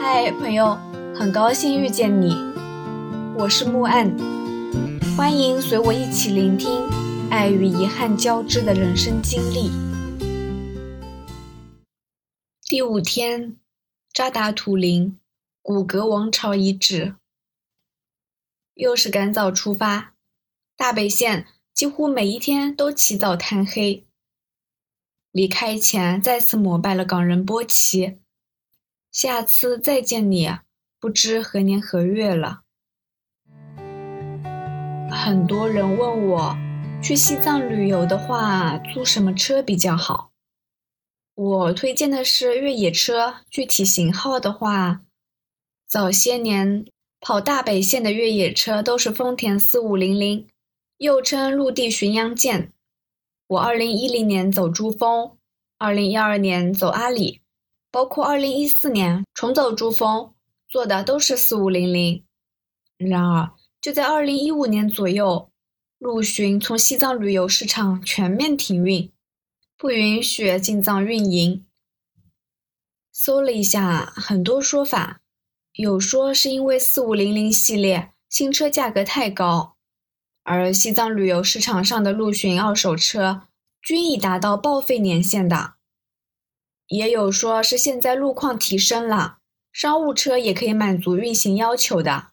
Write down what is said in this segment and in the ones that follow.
嗨，朋友，很高兴遇见你，我是木岸，欢迎随我一起聆听爱与遗憾交织的人生经历。第五天，扎达图林，古格王朝遗址，又是赶早出发，大北线几乎每一天都起早贪黑。离开前再次膜拜了港人波奇，下次再见你，不知何年何月了。很多人问我，去西藏旅游的话，租什么车比较好？我推荐的是越野车，具体型号的话，早些年跑大北线的越野车都是丰田四五零零，又称陆地巡洋舰。我二零一零年走珠峰，二零一二年走阿里，包括二零一四年重走珠峰，坐的都是四五零零。然而，就在二零一五年左右，陆巡从西藏旅游市场全面停运，不允许进藏运营。搜了一下，很多说法，有说是因为四五零零系列新车价格太高。而西藏旅游市场上的陆巡二手车均已达到报废年限的，也有说是现在路况提升了，商务车也可以满足运行要求的。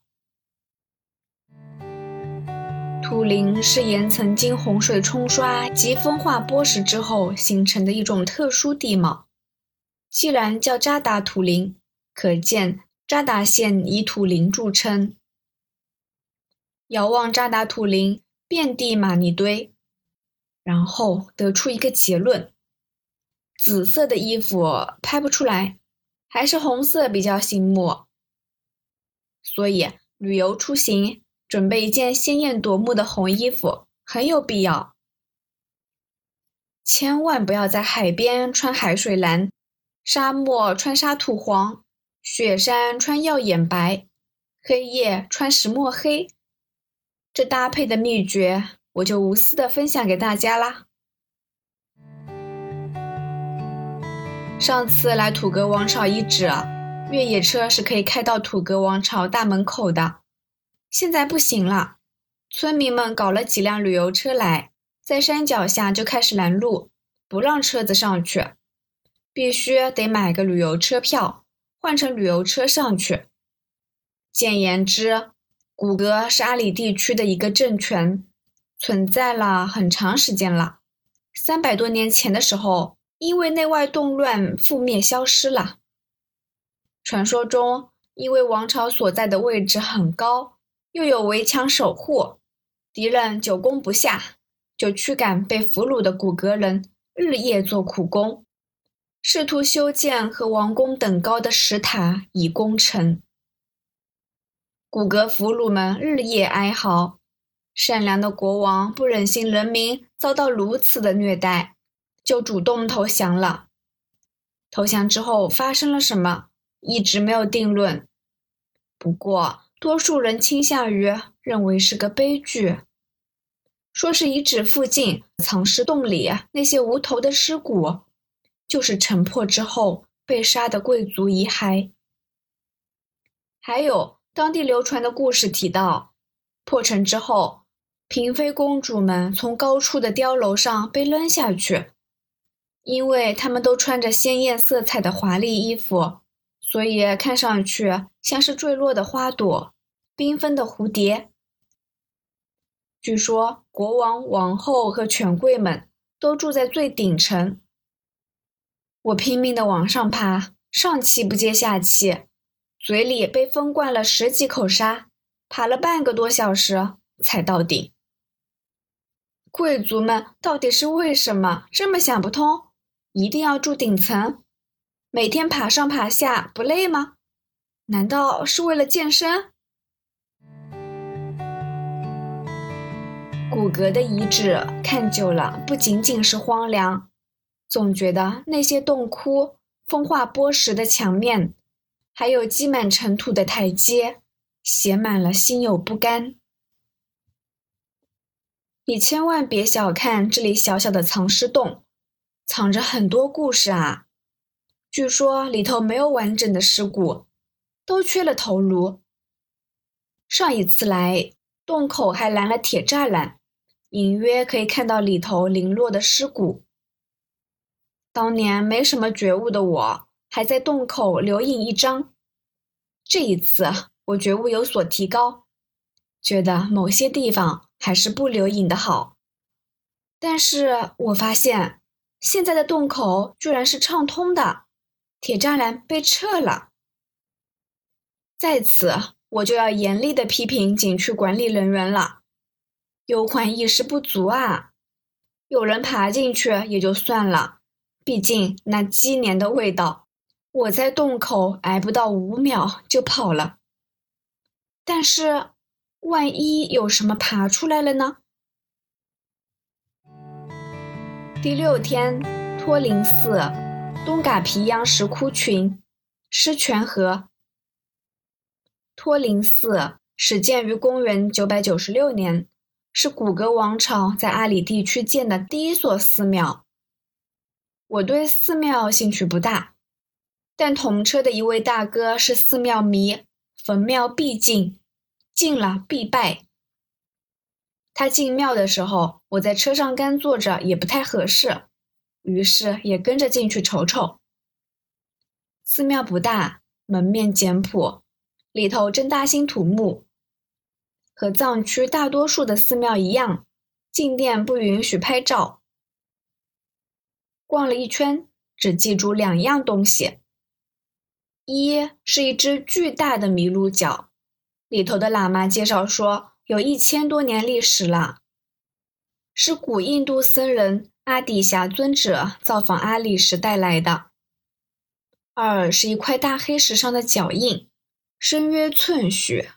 土林是岩层经洪水冲刷及风化剥蚀之后形成的一种特殊地貌，既然叫扎达土林，可见扎达县以土林著称。遥望扎达土林，遍地玛尼堆，然后得出一个结论：紫色的衣服拍不出来，还是红色比较醒目。所以旅游出行准备一件鲜艳夺目的红衣服很有必要。千万不要在海边穿海水蓝，沙漠穿沙土黄，雪山穿耀眼白，黑夜穿石墨黑。这搭配的秘诀，我就无私的分享给大家啦。上次来土格王朝遗址，越野车是可以开到土格王朝大门口的，现在不行了。村民们搞了几辆旅游车来，在山脚下就开始拦路，不让车子上去，必须得买个旅游车票，换成旅游车上去。简言之。古格是阿里地区的一个政权，存在了很长时间了。三百多年前的时候，因为内外动乱覆灭消失了。传说中，因为王朝所在的位置很高，又有围墙守护，敌人久攻不下，就驱赶被俘虏的古格人日夜做苦工，试图修建和王宫等高的石塔以攻城。古格俘虏们日夜哀嚎，善良的国王不忍心人民遭到如此的虐待，就主动投降了。投降之后发生了什么，一直没有定论。不过，多数人倾向于认为是个悲剧，说是遗址附近藏尸洞里那些无头的尸骨，就是城破之后被杀的贵族遗骸。还有。当地流传的故事提到，破城之后，嫔妃公主们从高处的碉楼上被扔下去，因为他们都穿着鲜艳色彩的华丽衣服，所以看上去像是坠落的花朵、缤纷的蝴蝶。据说国王、王后和权贵们都住在最顶层。我拼命的往上爬，上气不接下气。嘴里被封灌了十几口沙，爬了半个多小时才到顶。贵族们到底是为什么这么想不通，一定要住顶层，每天爬上爬下不累吗？难道是为了健身？古格的遗址看久了，不仅仅是荒凉，总觉得那些洞窟、风化剥蚀的墙面。还有积满尘土的台阶，写满了心有不甘。你千万别小看这里小小的藏尸洞，藏着很多故事啊！据说里头没有完整的尸骨，都缺了头颅。上一次来，洞口还拦了铁栅栏，隐约可以看到里头零落的尸骨。当年没什么觉悟的我，还在洞口留影一张。这一次，我觉悟有所提高，觉得某些地方还是不留影的好。但是我发现，现在的洞口居然是畅通的，铁栅栏被撤了。在此，我就要严厉的批评景区管理人员了，忧患意识不足啊！有人爬进去也就算了，毕竟那鸡年的味道，我在洞口挨不到五秒就跑了。但是，万一有什么爬出来了呢？第六天，托林寺东嘎皮央石窟群，狮泉河。托林寺始建于公元996年，是古格王朝在阿里地区建的第一所寺庙。我对寺庙兴趣不大，但同车的一位大哥是寺庙迷，逢庙必进，进了必拜。他进庙的时候，我在车上干坐着也不太合适，于是也跟着进去瞅瞅。寺庙不大，门面简朴，里头正大兴土木。和藏区大多数的寺庙一样，进店不允许拍照。逛了一圈，只记住两样东西：一是一只巨大的麋鹿角，里头的喇嘛介绍说。有一千多年历史了，是古印度僧人阿底峡尊者造访阿里时带来的。二是一块大黑石上的脚印，深约寸许。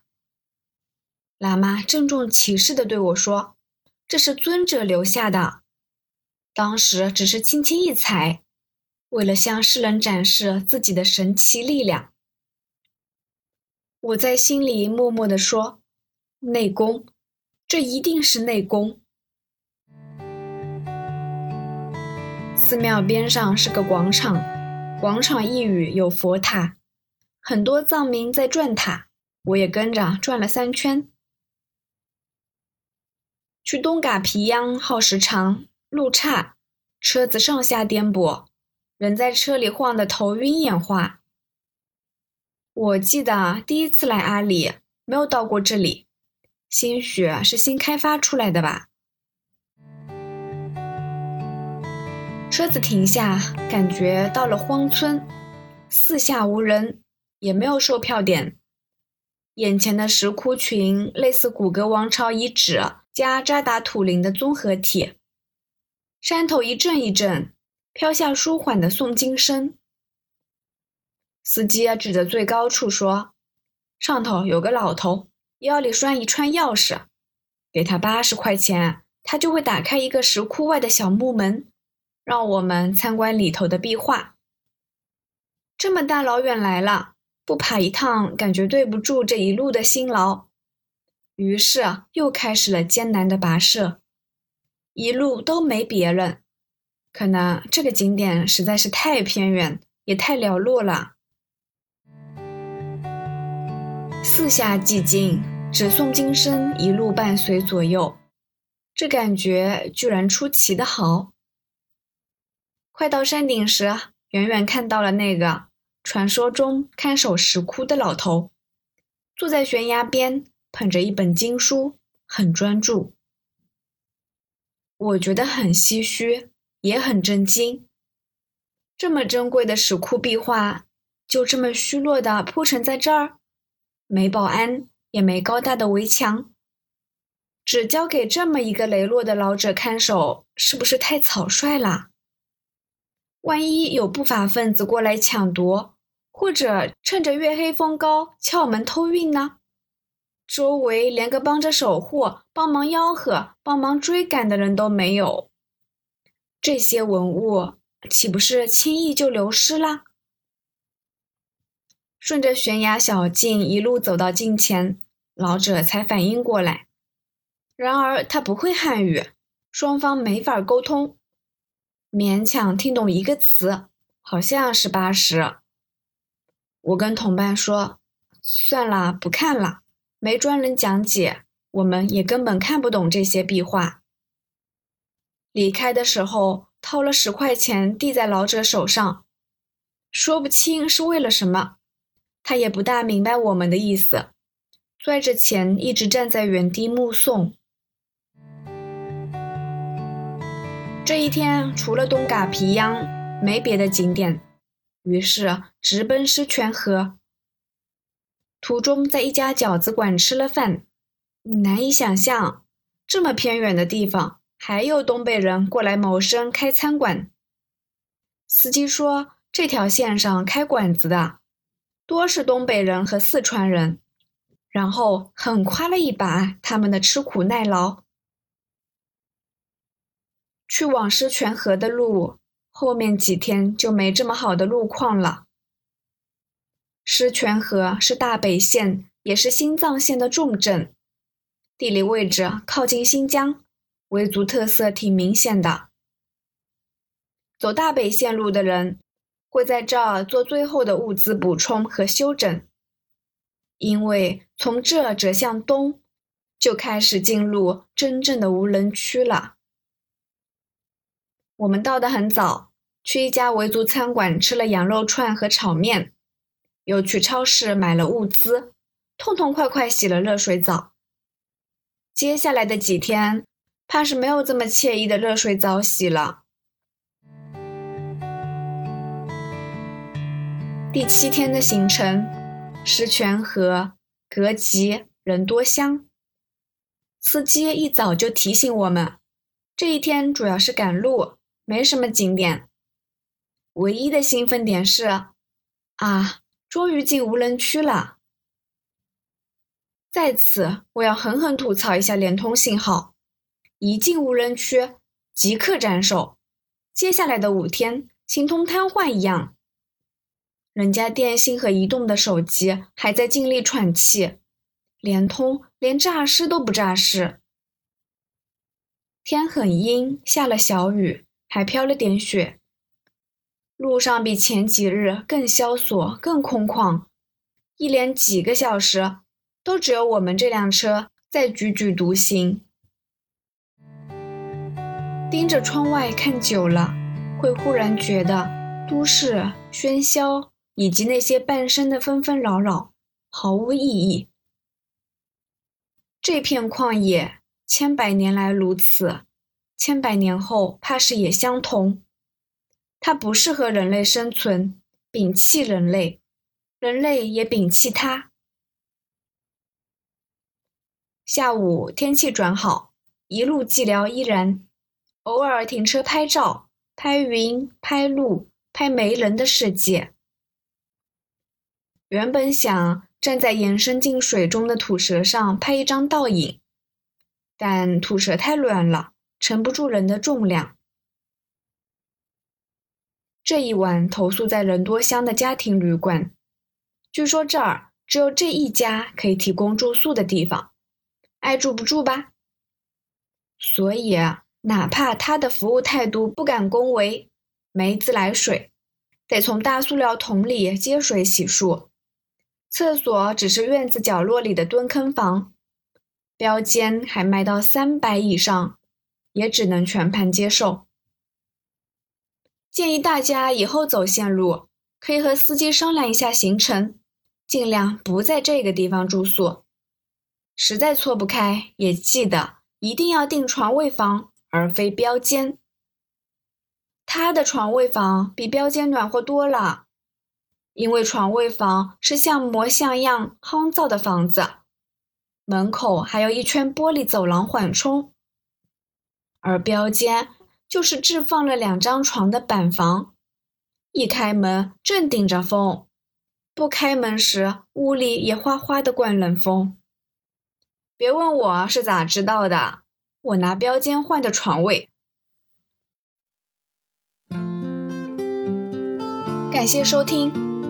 喇嘛郑重其事地对我说：“这是尊者留下的，当时只是轻轻一踩，为了向世人展示自己的神奇力量。”我在心里默默地说。内功，这一定是内功。寺庙边上是个广场，广场一隅有佛塔，很多藏民在转塔，我也跟着转了三圈。去东嘎皮央耗时长，路差，车子上下颠簸，人在车里晃得头晕眼花。我记得第一次来阿里，没有到过这里。兴许是新开发出来的吧。车子停下，感觉到了荒村，四下无人，也没有售票点。眼前的石窟群类似古格王朝遗址加扎达土林的综合体。山头一阵一阵飘下舒缓的诵经声。司机指着最高处说：“上头有个老头。”腰里拴一串钥匙，给他八十块钱，他就会打开一个石窟外的小木门，让我们参观里头的壁画。这么大老远来了，不爬一趟，感觉对不住这一路的辛劳。于是又开始了艰难的跋涉，一路都没别人，可能这个景点实在是太偏远，也太寥落了。四下寂静，只诵经声一路伴随左右，这感觉居然出奇的好。快到山顶时，远远看到了那个传说中看守石窟的老头，坐在悬崖边，捧着一本经书，很专注。我觉得很唏嘘，也很震惊。这么珍贵的石窟壁画，就这么虚弱的铺陈在这儿。没保安，也没高大的围墙，只交给这么一个羸弱的老者看守，是不是太草率了？万一有不法分子过来抢夺，或者趁着月黑风高撬门偷运呢？周围连个帮着守护、帮忙吆喝、帮忙追赶的人都没有，这些文物岂不是轻易就流失了？顺着悬崖小径一路走到近前，老者才反应过来。然而他不会汉语，双方没法沟通，勉强听懂一个词，好像是八十。我跟同伴说：“算了，不看了，没专人讲解，我们也根本看不懂这些壁画。离开的时候，掏了十块钱递在老者手上，说不清是为了什么，他也不大明白我们的意思，拽着钱一直站在原地目送。这一天除了东嘎皮央，没别的景点，于是直奔狮泉河。途中，在一家饺子馆吃了饭，难以想象，这么偏远的地方还有东北人过来谋生开餐馆。司机说，这条线上开馆子的多是东北人和四川人，然后很夸了一把他们的吃苦耐劳。去往狮泉河的路，后面几天就没这么好的路况了。狮泉河是大北线，也是新藏线的重镇，地理位置靠近新疆，维族特色挺明显的。走大北线路的人会在这儿做最后的物资补充和休整，因为从这折向东，就开始进入真正的无人区了。我们到的很早，去一家维族餐馆吃了羊肉串和炒面。又去超市买了物资，痛痛快快洗了热水澡。接下来的几天，怕是没有这么惬意的热水澡洗了。第七天的行程，石泉河、格吉、人多乡。司机一早就提醒我们，这一天主要是赶路，没什么景点。唯一的兴奋点是，啊。终于进无人区了！在此，我要狠狠吐槽一下联通信号，一进无人区即刻斩首，接下来的五天形同瘫痪一样。人家电信和移动的手机还在尽力喘气，联通连诈尸都不诈尸。天很阴，下了小雨，还飘了点雪。路上比前几日更萧索、更空旷，一连几个小时都只有我们这辆车在踽踽独行。盯着窗外看久了，会忽然觉得都市喧嚣以及那些半生的纷纷扰扰毫无意义。这片旷野千百年来如此，千百年后怕是也相同。它不适合人类生存，摒弃人类，人类也摒弃它。下午天气转好，一路寂寥依然，偶尔停车拍照，拍云，拍路，拍没人的世界。原本想站在延伸进水中的土蛇上拍一张倒影，但土蛇太软了，承不住人的重量。这一晚投宿在人多乡的家庭旅馆，据说这儿只有这一家可以提供住宿的地方，爱住不住吧。所以哪怕他的服务态度不敢恭维，没自来水，得从大塑料桶里接水洗漱，厕所只是院子角落里的蹲坑房，标间还卖到三百以上，也只能全盘接受。建议大家以后走线路，可以和司机商量一下行程，尽量不在这个地方住宿。实在错不开，也记得一定要订床位房，而非标间。他的床位房比标间暖和多了，因为床位房是像模像样夯造的房子，门口还有一圈玻璃走廊缓冲，而标间。就是置放了两张床的板房，一开门正顶着风，不开门时屋里也哗哗的灌冷风。别问我是咋知道的，我拿标间换的床位。感谢收听，